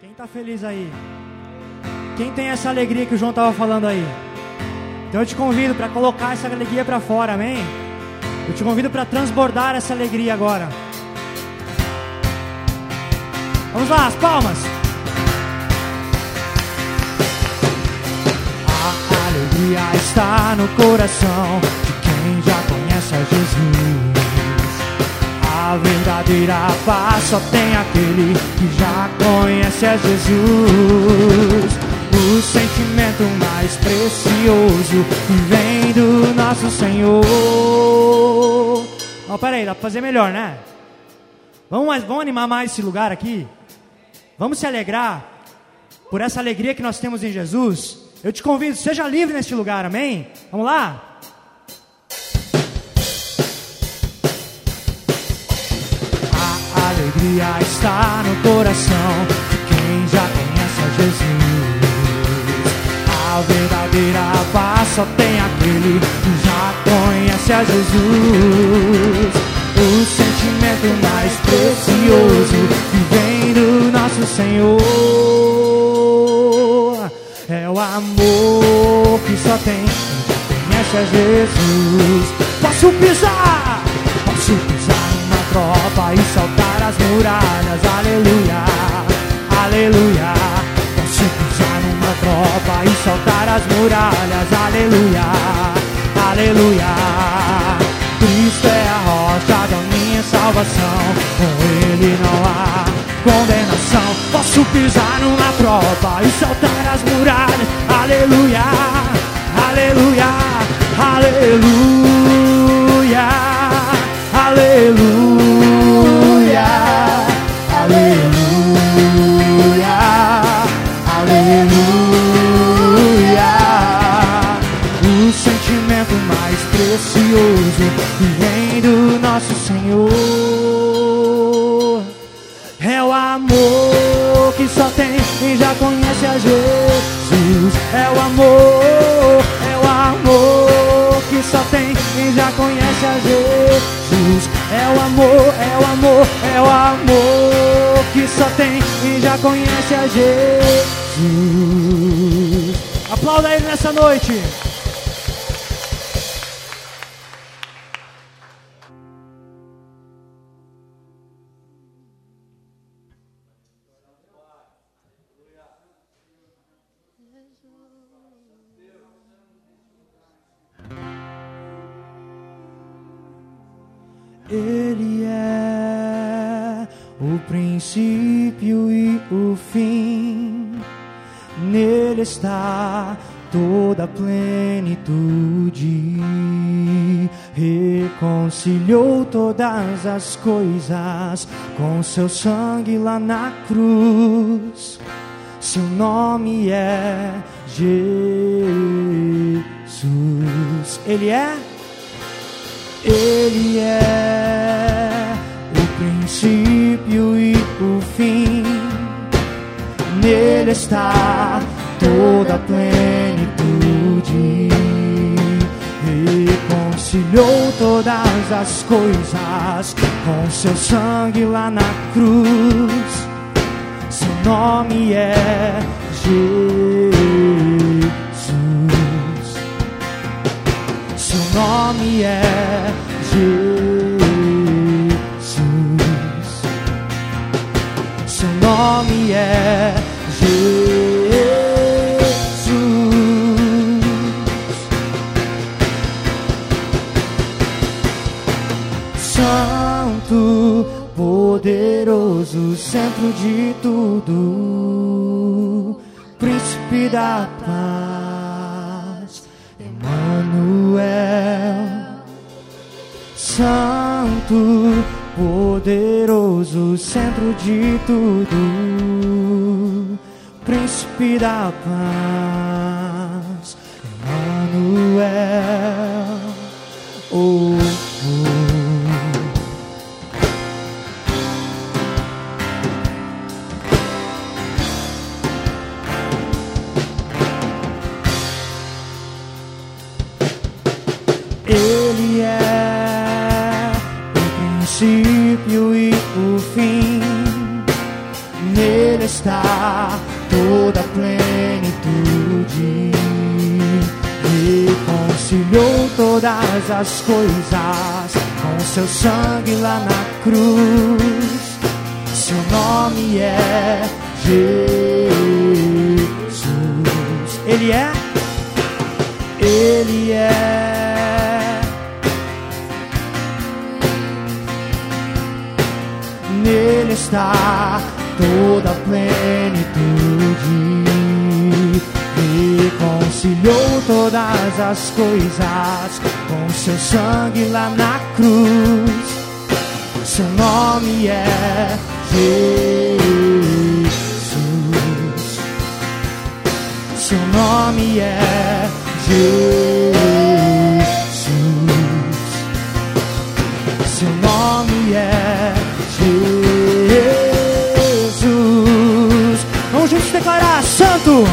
Quem está feliz aí? Quem tem essa alegria que o João estava falando aí? Então eu te convido para colocar essa alegria para fora, amém? Eu te convido para transbordar essa alegria agora. Vamos lá, as palmas. A alegria está no coração de quem já conhece a Jesus. A verdadeira paz só tem aquele que já conhece a Jesus. O sentimento mais precioso que vem do nosso Senhor. Ó, oh, peraí, dá pra fazer melhor, né? Vamos, mais, vamos animar mais esse lugar aqui? Vamos se alegrar por essa alegria que nós temos em Jesus. Eu te convido, seja livre neste lugar, amém? Vamos lá? Alegria está no coração de quem já conhece a Jesus. A verdadeira paz só tem aquele que já conhece a Jesus. O sentimento mais precioso que vem do nosso Senhor é o amor que só tem quem conhece a Jesus. Posso pisar, posso pisar numa tropa e saltar as muralhas, aleluia, aleluia. Posso pisar numa tropa e saltar as muralhas, aleluia, aleluia. Cristo é a rocha da minha salvação, com Ele não há condenação. Posso pisar numa tropa e saltar as muralhas, aleluia, aleluia, aleluia, que vem do nosso Senhor é o amor que só tem quem já conhece a Jesus. É o amor, é o amor que só tem quem já conhece a Jesus. É o amor, é o amor, é o amor que só tem e já conhece a Jesus. Aplauda ele nessa noite. Ele é o princípio e o fim. Nele está toda a plenitude. Reconciliou todas as coisas com seu sangue lá na cruz. Seu nome é Jesus. Ele é ele é o princípio e o fim. Nele está toda a plenitude. Reconciliou todas as coisas com seu sangue lá na cruz. Seu nome é Jesus. Nome é Jesus. Seu nome é Jesus. Santo, poderoso, centro de tudo, príncipe da Santo, poderoso, centro de tudo, Príncipe da paz, as coisas com seu sangue lá na cruz. Seu nome é Jesus. Ele é, Ele é. Nele está toda a plenitude. Reconciliou todas as coisas com seu sangue lá na cruz. Seu nome é Jesus. Seu nome é Jesus. Seu nome é Jesus. Vamos juntos declarar: Santo,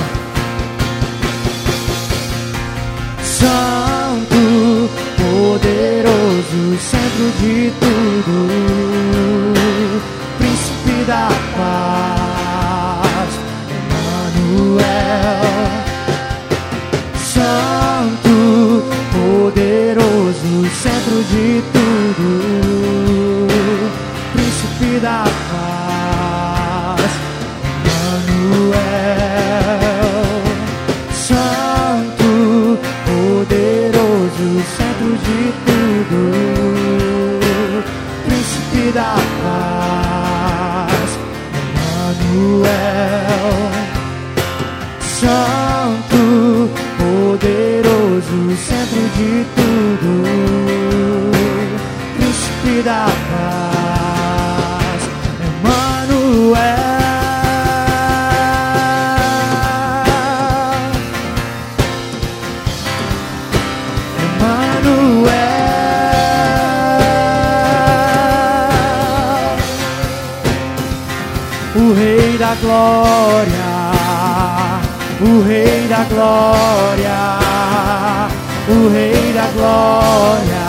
centro de tudo. Da paz, Emmanuel, Santo, poderoso, centro de tudo, o Rei da Glória, o Rei da Glória, o Rei da Glória.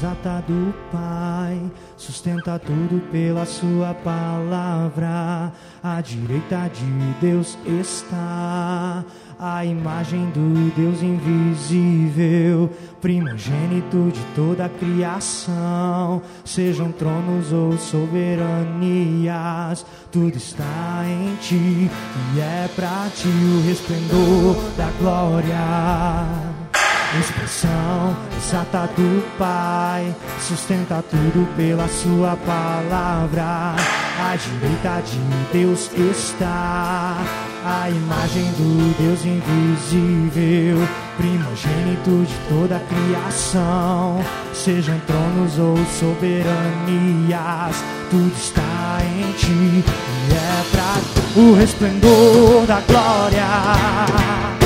Expressão exata do Pai, sustenta tudo pela Sua palavra. À direita de Deus está a imagem do Deus invisível, primogênito de toda a criação. Sejam tronos ou soberanias, tudo está em ti e é para ti o resplendor da glória. Expressão exata do Pai, sustenta tudo pela Sua palavra. À direita de Deus está a imagem do Deus invisível, primogênito de toda a criação. Sejam tronos ou soberanias, tudo está em ti e é pra o resplendor da glória.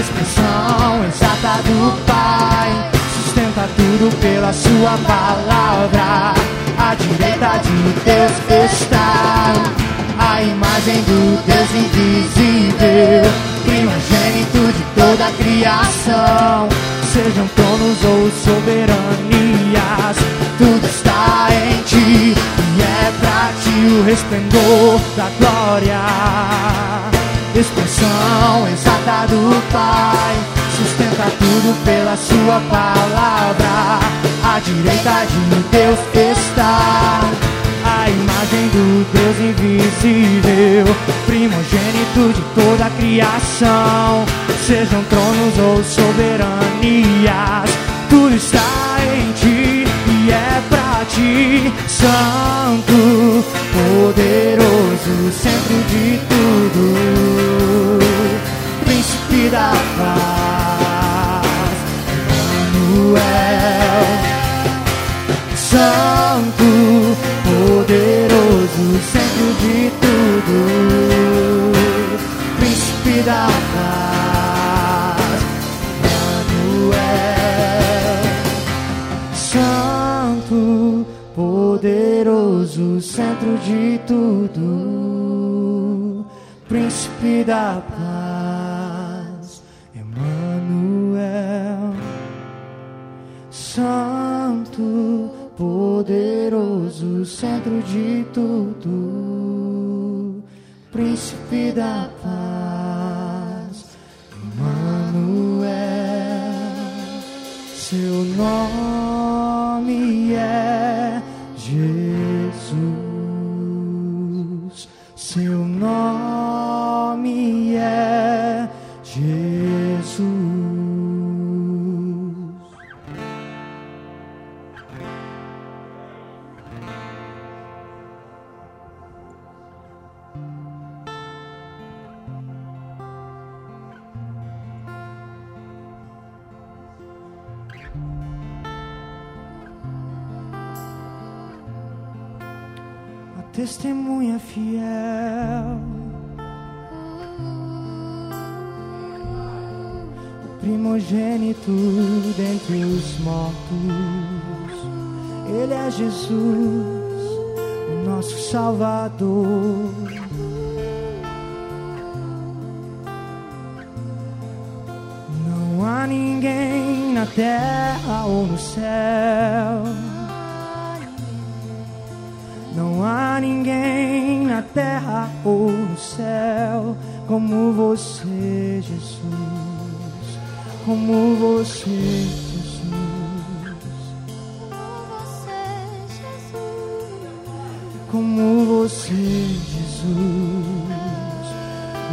Expressão exata do Pai, sustenta tudo pela Sua palavra. À direita de Deus está a imagem do Deus invisível, primogênito de toda a criação. Sejam tronos ou soberanias, tudo está em ti e é pra ti o resplendor da glória. Expressão exata do Pai, sustenta tudo pela Sua palavra. À direita de Deus está a imagem do Deus invisível, primogênito de toda a criação. Sejam tronos ou soberanias, tudo está em ti e é pra ti, Santo, poderoso, centro de tudo, Santo, poderoso, centro de tudo, príncipe da paz, Manuel. Santo, poderoso, centro de tudo, príncipe da paz, poderoso, centro de tudo, príncipe da paz, Emmanuel. Seu nome é Jesus. Na terra ou no céu. Não há ninguém na terra ou no céu como você, Jesus. Como você, Jesus. Como você, Jesus.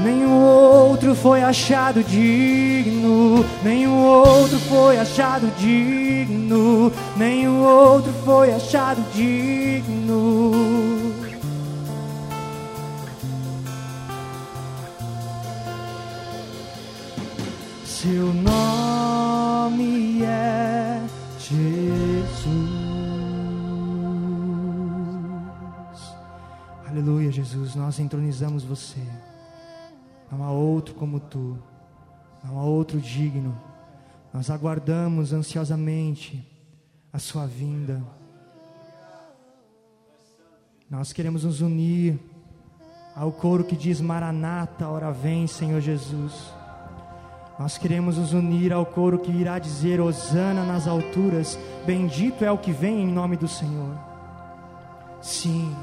Nenhum outro foi achado digno, nenhum outro foi achado digno, nenhum outro foi achado digno. Seu nome é Jesus. Aleluia, Jesus, nós entronizamos você. Não há outro como tu, não há outro digno. Nós aguardamos ansiosamente a sua vinda. Nós queremos nos unir ao coro que diz: Maranata, ora vem, Senhor Jesus. Nós queremos nos unir ao coro que irá dizer: Hosana nas alturas, bendito é o que vem em nome do Senhor. Sim.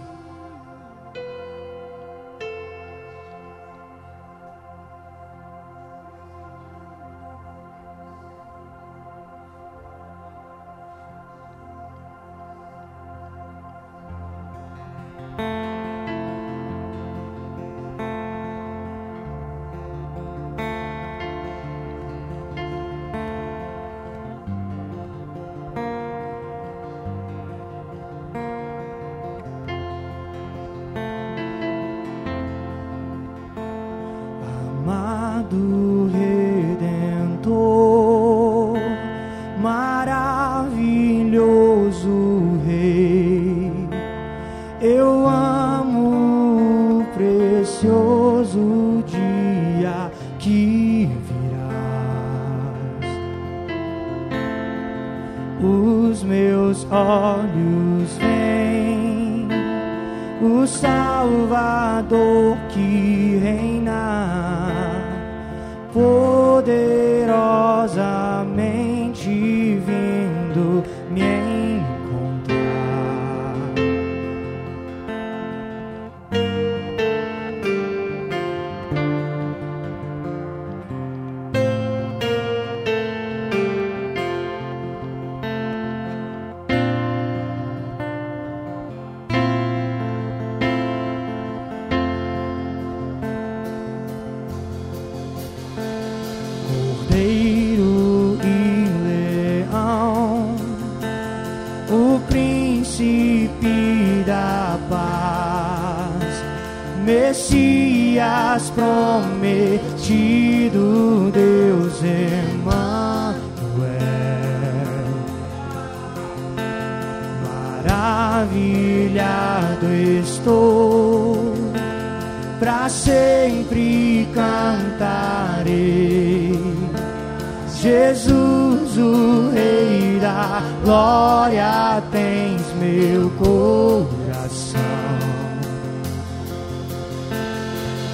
Meu coração.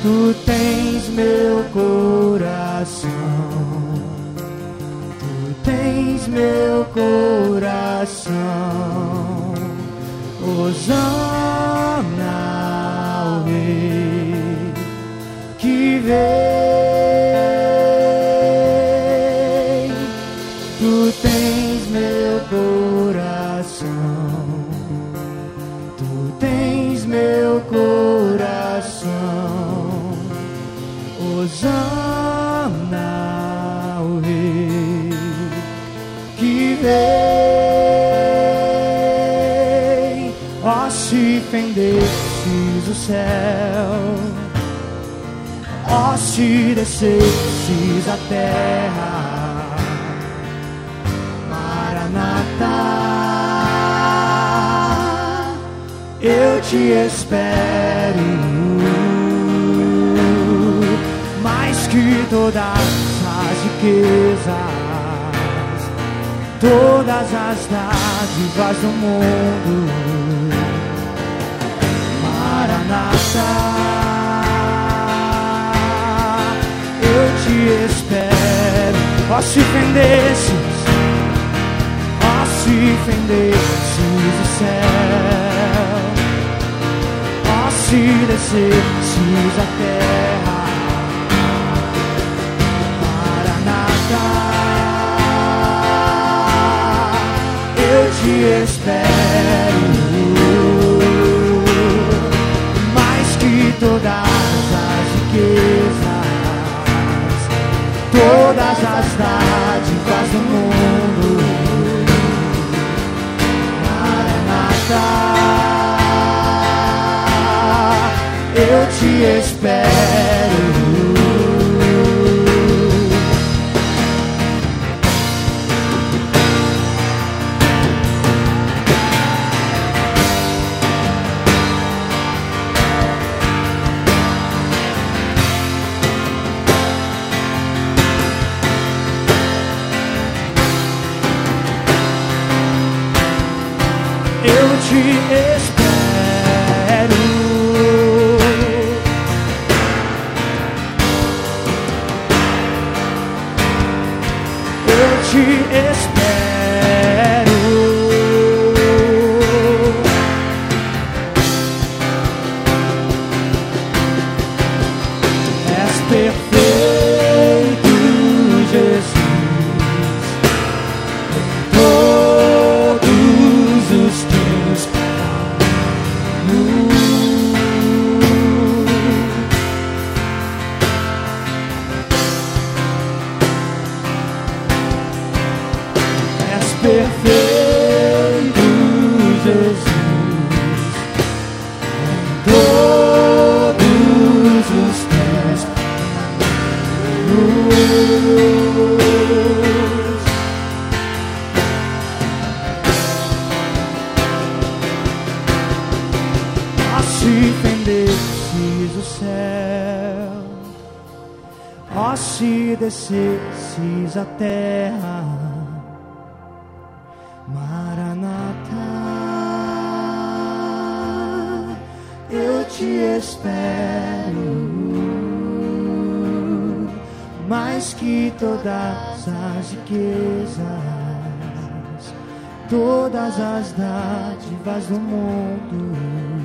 Tu tens meu coração. Tu tens meu coração. Osana ao Rei que vem. Céu, ó, se descesses a terra, Maranatá, eu te espero mais que todas as riquezas, todas as dádivas do mundo. Maranatá, eu te espero. Ó, se fendesses, ó, se fendesses o céu, ó, se descesses a terra. Maranatá, eu te espero todas as dádivas do mundo. Maranatá, eu te espero. Ó, se descesses a terra, Maranatá, eu te espero. Mais que todas as riquezas, todas as dádivas do mundo.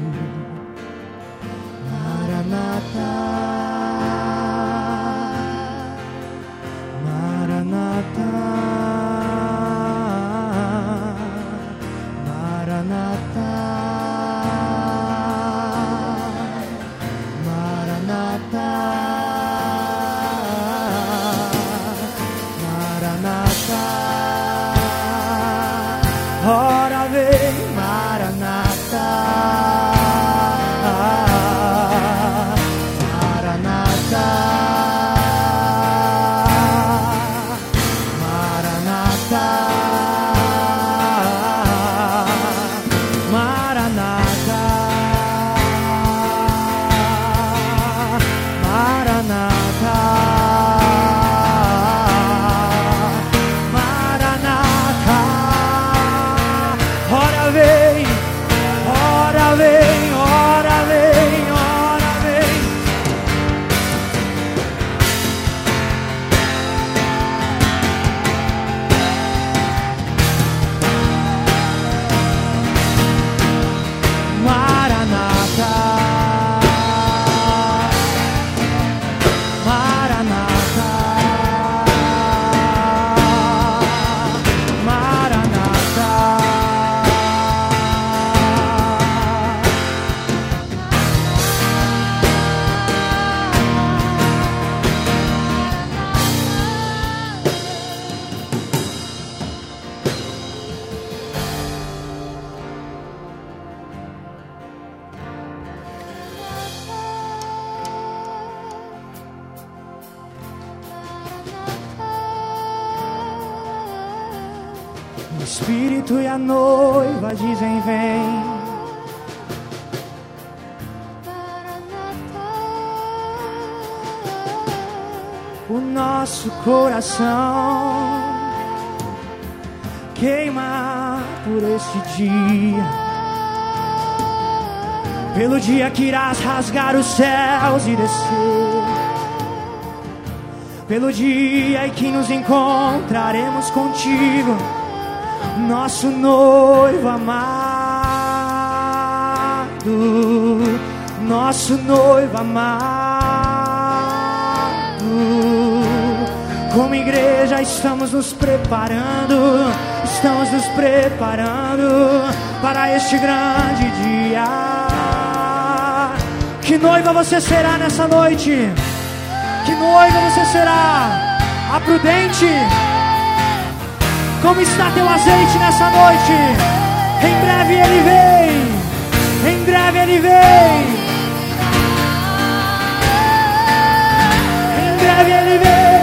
Pelo dia que irás rasgar os céus e descer. Pelo dia em que nos encontraremos contigo nosso noivo amado, nosso noivo amado. Como igreja estamos nos preparando, estamos nos preparando para este grande dia. Que noiva você será nessa noite? Que noiva você será? A prudente? Como está teu azeite nessa noite? Em breve ele vem. Em breve ele vem. Em breve ele vem.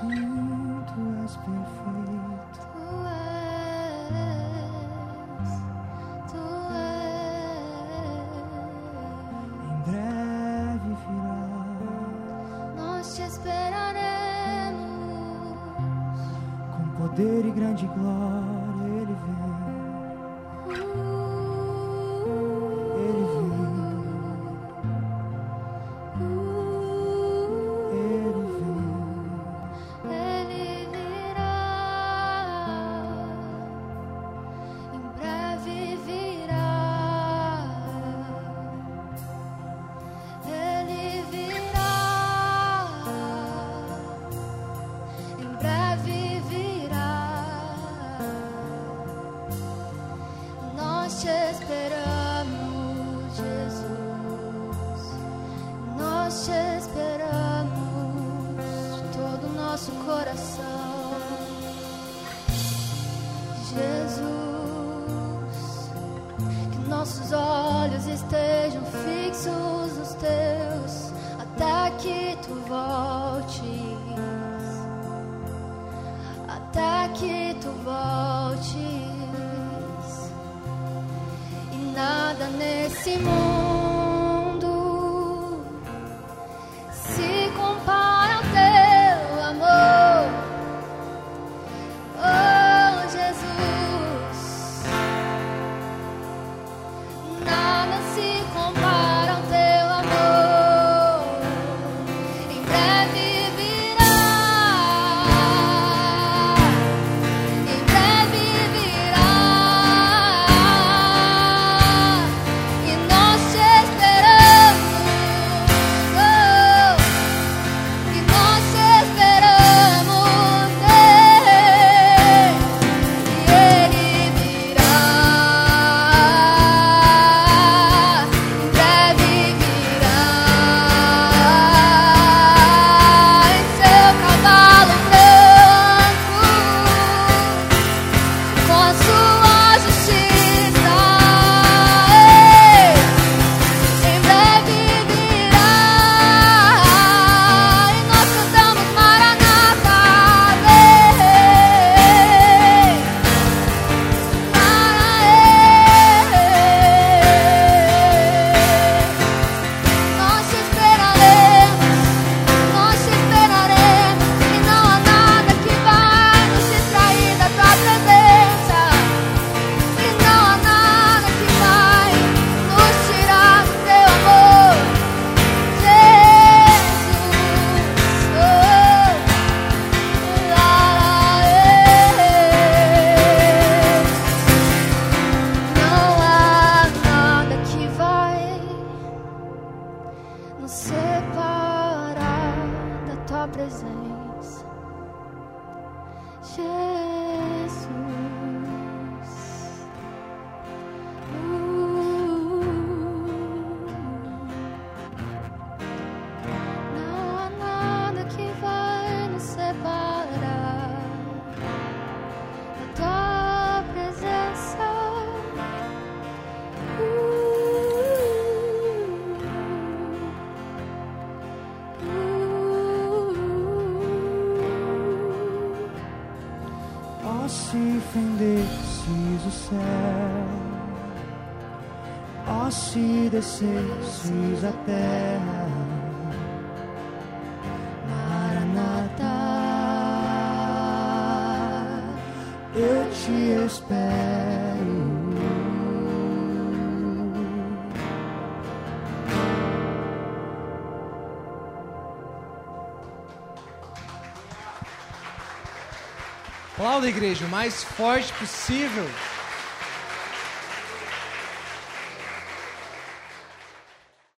Tu és perfeito. Tu és, tu Em breve virá és. Nós te esperaremos. com poder e grande glória. Nós te próximo. Descesses a terra, Maranata, eu te espero. Aplauda, igreja, o mais forte possível.